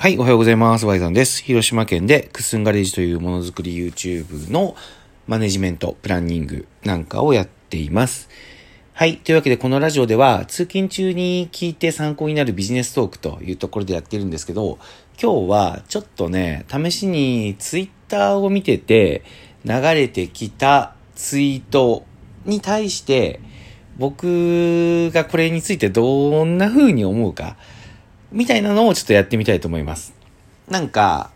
はい、おはようございます。ワイさんです。広島県でクスンガレージというものづくり YouTube のマネジメント、プランニングなんかをやっています。はい。というわけで、このラジオでは、通勤中に聞いて参考になるビジネストークというところでやってるんですけど、今日はちょっとね、試しに Twitter を見てて、流れてきたツイートに対して、僕がこれについてどんな風に思うか、みたいなのをちょっとやってみたいと思います。なんか、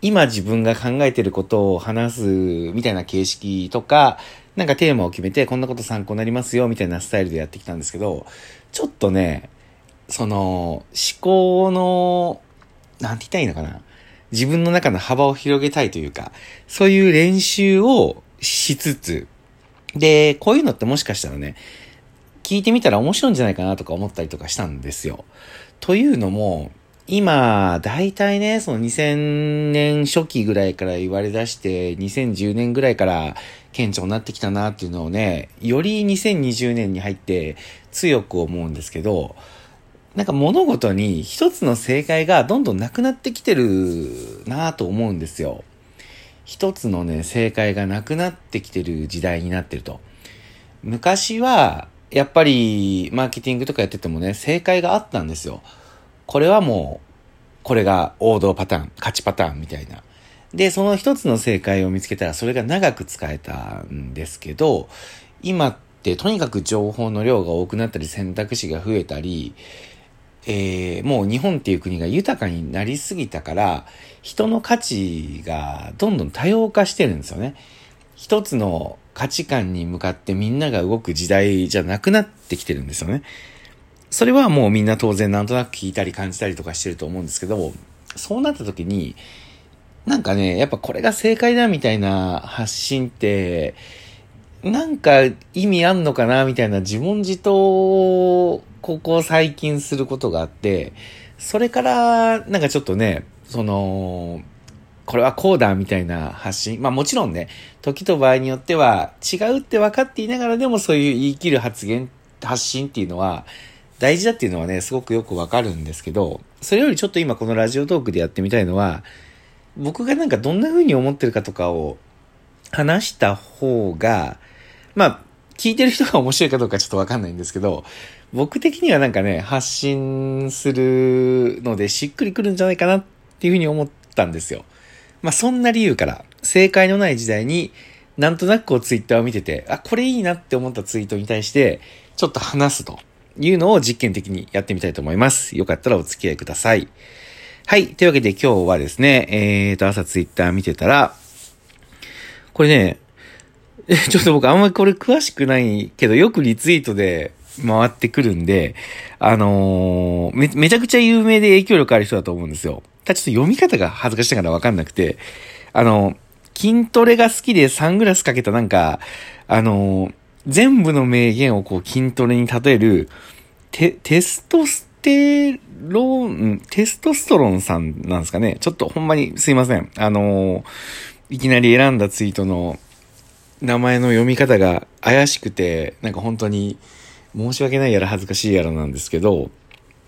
今自分が考えてることを話すみたいな形式とか、なんかテーマを決めてこんなこと参考になりますよみたいなスタイルでやってきたんですけど、ちょっとね、その思考の、なんて言ったらいいのかな。自分の中の幅を広げたいというか、そういう練習をしつつ、で、こういうのってもしかしたらね、聞いてみたら面白いんじゃないかなとか思ったりとかしたんですよ。というのも、今、大体ね、その2000年初期ぐらいから言われ出して、2010年ぐらいから顕著になってきたなっていうのをね、より2020年に入って強く思うんですけど、なんか物事に一つの正解がどんどんなくなってきてるなと思うんですよ。一つのね、正解がなくなってきてる時代になってると。昔は、やっぱり、マーケティングとかやっててもね、正解があったんですよ。これはもう、これが王道パターン、勝ちパターンみたいな。で、その一つの正解を見つけたら、それが長く使えたんですけど、今ってとにかく情報の量が多くなったり、選択肢が増えたり、えー、もう日本っていう国が豊かになりすぎたから、人の価値がどんどん多様化してるんですよね。一つの価値観に向かってみんなが動く時代じゃなくなってきてるんですよね。それはもうみんな当然なんとなく聞いたり感じたりとかしてると思うんですけど、そうなった時に、なんかね、やっぱこれが正解だみたいな発信って、なんか意味あんのかなみたいな自問自答をここ最近することがあって、それからなんかちょっとね、その、これはこうだみたいな発信。まあもちろんね、時と場合によっては違うって分かっていながらでもそういう言い切る発言、発信っていうのは大事だっていうのはね、すごくよくわかるんですけど、それよりちょっと今このラジオトークでやってみたいのは、僕がなんかどんな風に思ってるかとかを話した方が、まあ、聞いてる人が面白いかどうかちょっとわかんないんですけど、僕的にはなんかね、発信するのでしっくりくるんじゃないかなっていう風に思ったんですよ。まあそんな理由から、正解のない時代に、なんとなくこうツイッターを見てて、あ、これいいなって思ったツイートに対して、ちょっと話すというのを実験的にやってみたいと思います。よかったらお付き合いください。はい。というわけで今日はですね、えーと、朝ツイッター見てたら、これね、ちょっと僕あんまりこれ詳しくないけど、よくリツイートで回ってくるんで、あのー、め、めちゃくちゃ有名で影響力ある人だと思うんですよ。ただちょっと読み方が恥ずかしながらわかんなくて、あの、筋トレが好きでサングラスかけたなんか、あの、全部の名言をこう筋トレに例える、テ、テストステロン、テストストロンさんなんですかね。ちょっとほんまにすいません。あのいきなり選んだツイートの名前の読み方が怪しくて、なんか本当に申し訳ないやら恥ずかしいやらなんですけど、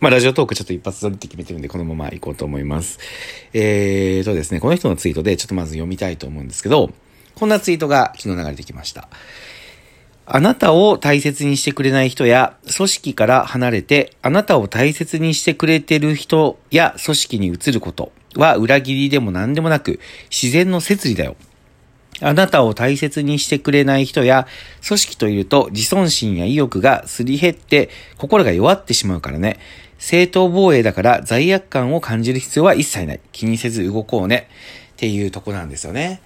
まあ、ラジオトークちょっと一発撮りって決めてるんで、このまま行こうと思います。えーとですね、この人のツイートでちょっとまず読みたいと思うんですけど、こんなツイートが昨日流れてきました。あなたを大切にしてくれない人や組織から離れて、あなたを大切にしてくれてる人や組織に移ることは裏切りでも何でもなく、自然の摂理だよ。あなたを大切にしてくれない人や組織といると自尊心や意欲がすり減って心が弱ってしまうからね。正当防衛だから罪悪感を感じる必要は一切ない。気にせず動こうね。っていうとこなんですよね。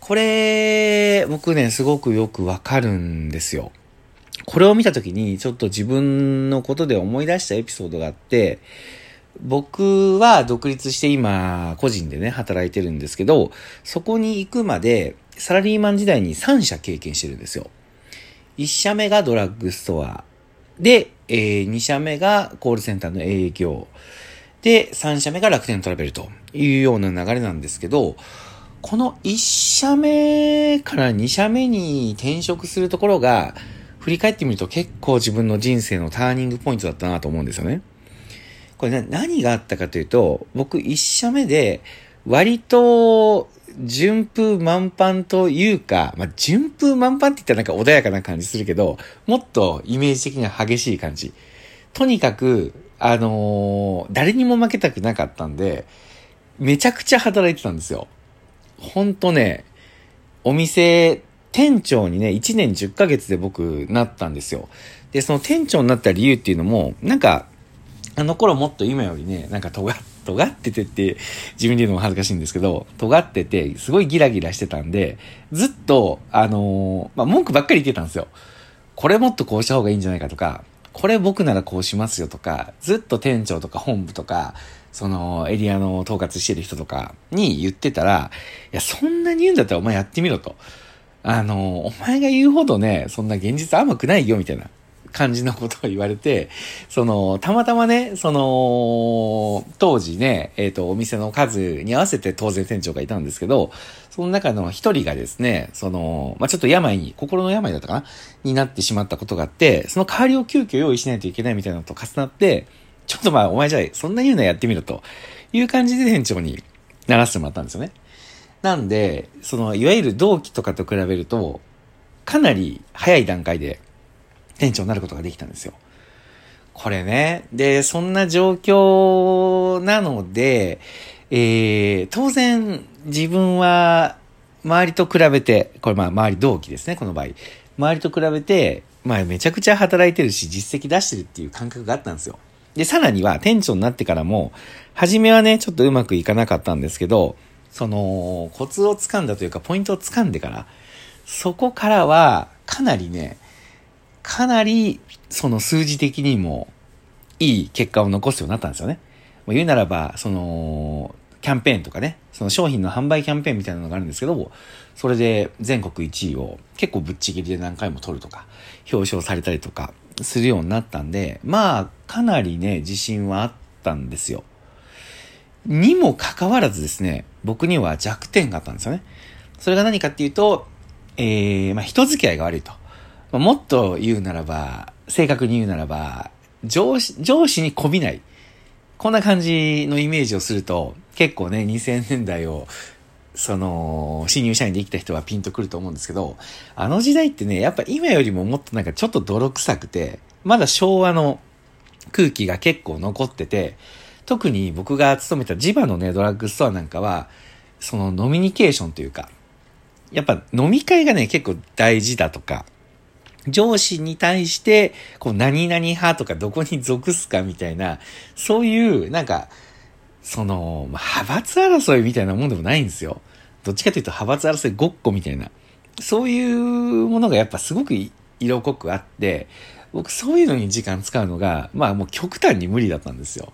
これ、僕ね、すごくよくわかるんですよ。これを見たときに、ちょっと自分のことで思い出したエピソードがあって、僕は独立して今、個人でね、働いてるんですけど、そこに行くまで、サラリーマン時代に3社経験してるんですよ。1社目がドラッグストア。で、えー、2社目がコールセンターの営業。で、3社目が楽天トラベルというような流れなんですけど、この1社目から2社目に転職するところが、振り返ってみると結構自分の人生のターニングポイントだったなと思うんですよね。これね、何があったかというと、僕一社目で、割と、順風満帆というか、まあ、順風満帆って言ったらなんか穏やかな感じするけど、もっとイメージ的には激しい感じ。とにかく、あのー、誰にも負けたくなかったんで、めちゃくちゃ働いてたんですよ。ほんとね、お店、店長にね、1年10ヶ月で僕なったんですよ。で、その店長になった理由っていうのも、なんか、あの頃もっと今よりね、なんか尖っ尖っててって自分で言うのも恥ずかしいんですけど、尖ってて、すごいギラギラしてたんで、ずっと、あのー、まあ、文句ばっかり言ってたんですよ。これもっとこうした方がいいんじゃないかとか、これ僕ならこうしますよとか、ずっと店長とか本部とか、そのエリアの統括してる人とかに言ってたら、いや、そんなに言うんだったらお前やってみろと。あの、お前が言うほどね、そんな現実甘くないよ、みたいな。感じのことを言われて、その、たまたまね、その、当時ね、えっ、ー、と、お店の数に合わせて当然店長がいたんですけど、その中の一人がですね、その、まあ、ちょっと病に、心の病だったかな？になってしまったことがあって、その代わりを急遽用意しないといけないみたいなのと重なって、ちょっとまあ、お前じゃあ、そんな言うのやってみろという感じで店長にならせてもらったんですよね。なんで、その、いわゆる同期とかと比べると、かなり早い段階で店長になることができたんですよ。これね。で、そんな状況なので、えー、当然自分は周りと比べて、これまあ周り同期ですね、この場合。周りと比べて、まあめちゃくちゃ働いてるし実績出してるっていう感覚があったんですよ。で、さらには店長になってからも、初めはね、ちょっとうまくいかなかったんですけど、その、コツをつかんだというか、ポイントをつかんでから、そこからは、かなりね、かなり、その数字的にも、いい結果を残すようになったんですよね。もう言うならば、その、キャンペーンとかね、その商品の販売キャンペーンみたいなのがあるんですけど、それで全国1位を結構ぶっちぎりで何回も取るとか、表彰されたりとかするようになったんで、まあ、かなりね、自信はあったんですよ。にもかかわらずですね、僕には弱点があったんですよね。それが何かっていうと、えー、まあ、人付き合いが悪いと。もっと言うならば、正確に言うならば、上司、上司にこびない。こんな感じのイメージをすると、結構ね、2000年代を、その、新入社員で生きた人はピンとくると思うんですけど、あの時代ってね、やっぱ今よりももっとなんかちょっと泥臭くて、まだ昭和の空気が結構残ってて、特に僕が勤めた地場のね、ドラッグストアなんかは、そのノミニケーションというか、やっぱ飲み会がね、結構大事だとか、上司に対して、こう、何々派とかどこに属すかみたいな、そういう、なんか、その、派閥争いみたいなもんでもないんですよ。どっちかというと派閥争いごっこみたいな。そういうものがやっぱすごく色濃くあって、僕そういうのに時間使うのが、まあもう極端に無理だったんですよ。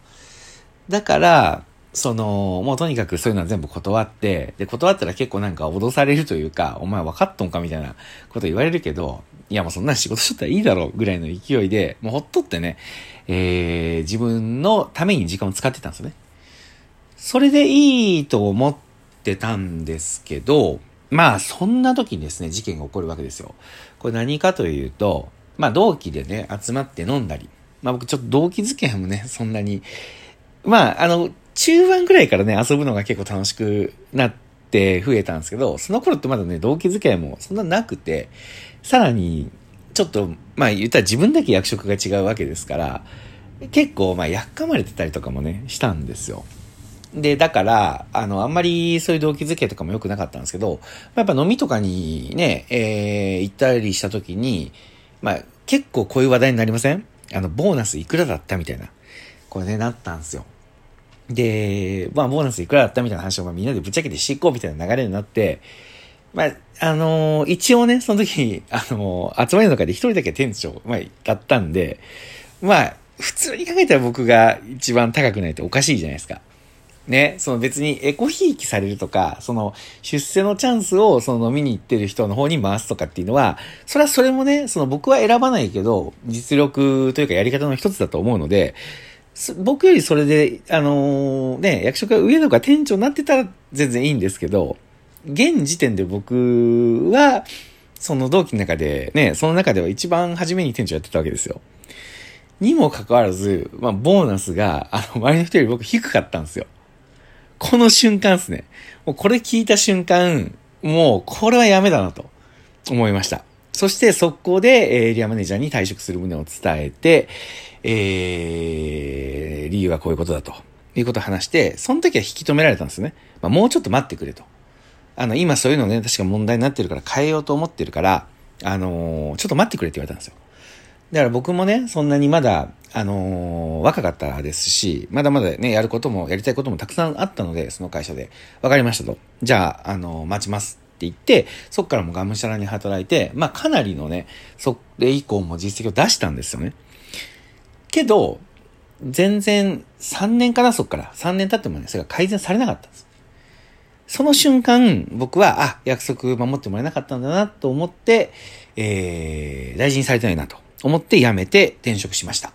だから、その、もうとにかくそういうのは全部断って、で、断ったら結構なんか脅されるというか、お前分かっとんかみたいなこと言われるけど、いやもうそんな仕事しとったらいいだろうぐらいの勢いで、もうほっとってね、えー、自分のために時間を使ってたんですよね。それでいいと思ってたんですけど、まあそんな時にですね、事件が起こるわけですよ。これ何かというと、まあ同期でね、集まって飲んだり、まあ僕ちょっと同期付き合いもね、そんなに、まああの、中盤ぐらいからね、遊ぶのが結構楽しくなって増えたんですけど、その頃ってまだね、同期付き合いもそんななくて、さらに、ちょっと、まあ言ったら自分だけ役職が違うわけですから、結構、まあ、やっかまれてたりとかもね、したんですよ。で、だから、あの、あんまりそういう動機づけとかも良くなかったんですけど、やっぱ飲みとかにね、えー、行ったりした時に、まあ、結構こういう話題になりません？あの、ボーナスいくらだった？みたいな。これね、なったんですよ。で、まあ、ボーナスいくらだったみたいな話を、まあ、みんなでぶっちゃけてしていこうみたいな流れになって、まあ、あのー、一応ね、その時、あのー、集まりの中で一人だけ店長、まあ、だったんで、まあ、普通に考えたら僕が一番高くないとおかしいじゃないですか。ね、その別にエコひいきされるとか、その出世のチャンスをその飲みに行ってる人の方に回すとかっていうのは、それはそれもね、その僕は選ばないけど、実力というかやり方の一つだと思うので、僕よりそれで、あのー、ね、役職が上とか店長になってたら全然いいんですけど、現時点で僕は、その同期の中で、ね、その中では一番初めに店長やってたわけですよ。にもかかわらず、まあ、ボーナスが、あの、周りの人より僕低かったんですよ。この瞬間ですね。もうこれ聞いた瞬間、もう、これはやめだなと思いました。そして速攻でエリアマネージャーに退職する旨を伝えて、えー、理由はこういうことだと。いうことを話して、その時は引き止められたんですね。まあ、もうちょっと待ってくれと。あの、今そういうのね、確か問題になってるから変えようと思ってるから、あのー、ちょっと待ってくれって言われたんですよ。だから僕もね、そんなにまだ、あのー、若かったですし、まだまだね、やることも、やりたいこともたくさんあったので、その会社で。わかりましたと。じゃあ、あのー、待ちますって言って、そっからもがむしゃらに働いて、まあかなりのね、それ以降も実績を出したんですよね。けど、全然3年かな、そっから。3年経ってもね、それが改善されなかったんです。その瞬間、僕は、あ、約束守ってもらえなかったんだなと思って、えー、大事にされてないなと思って辞めて転職しました。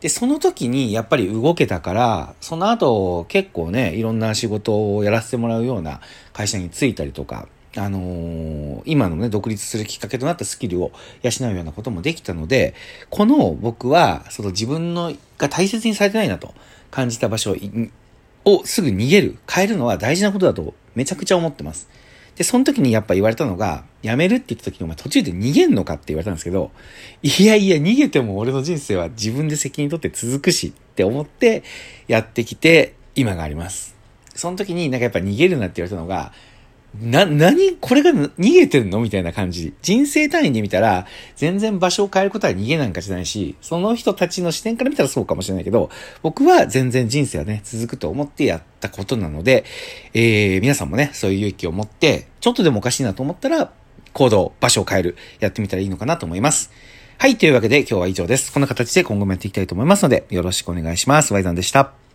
で、その時にやっぱり動けたから、その後結構ね、いろんな仕事をやらせてもらうような会社に就いたりとか、あのー、今のね、独立するきっかけとなったスキルを養うようなこともできたので、この僕は、その自分のが大切にされてないなと感じた場所をすぐ逃げる、変えるのは大事なことだとめちゃくちゃ思ってます。で、その時にやっぱ言われたのが、辞めるって言った時にお前途中で逃げんのかって言われたんですけど、いやいや逃げても俺の人生は自分で責任取って続くしって思ってやってきて今があります。その時になんかやっぱ逃げるなって言われたのが、な、何これが逃げてんのみたいな感じ。人生単位で見たら、全然場所を変えることは逃げなんかじゃないし、その人たちの視点から見たらそうかもしれないけど、僕は全然人生はね、続くと思ってやったことなので、えー、皆さんもね、そういう勇気を持って、ちょっとでもおかしいなと思ったら、行動、場所を変える、やってみたらいいのかなと思います。はい、というわけで今日は以上です。こんな形で今後もやっていきたいと思いますので、よろしくお願いします。ワイザンでした。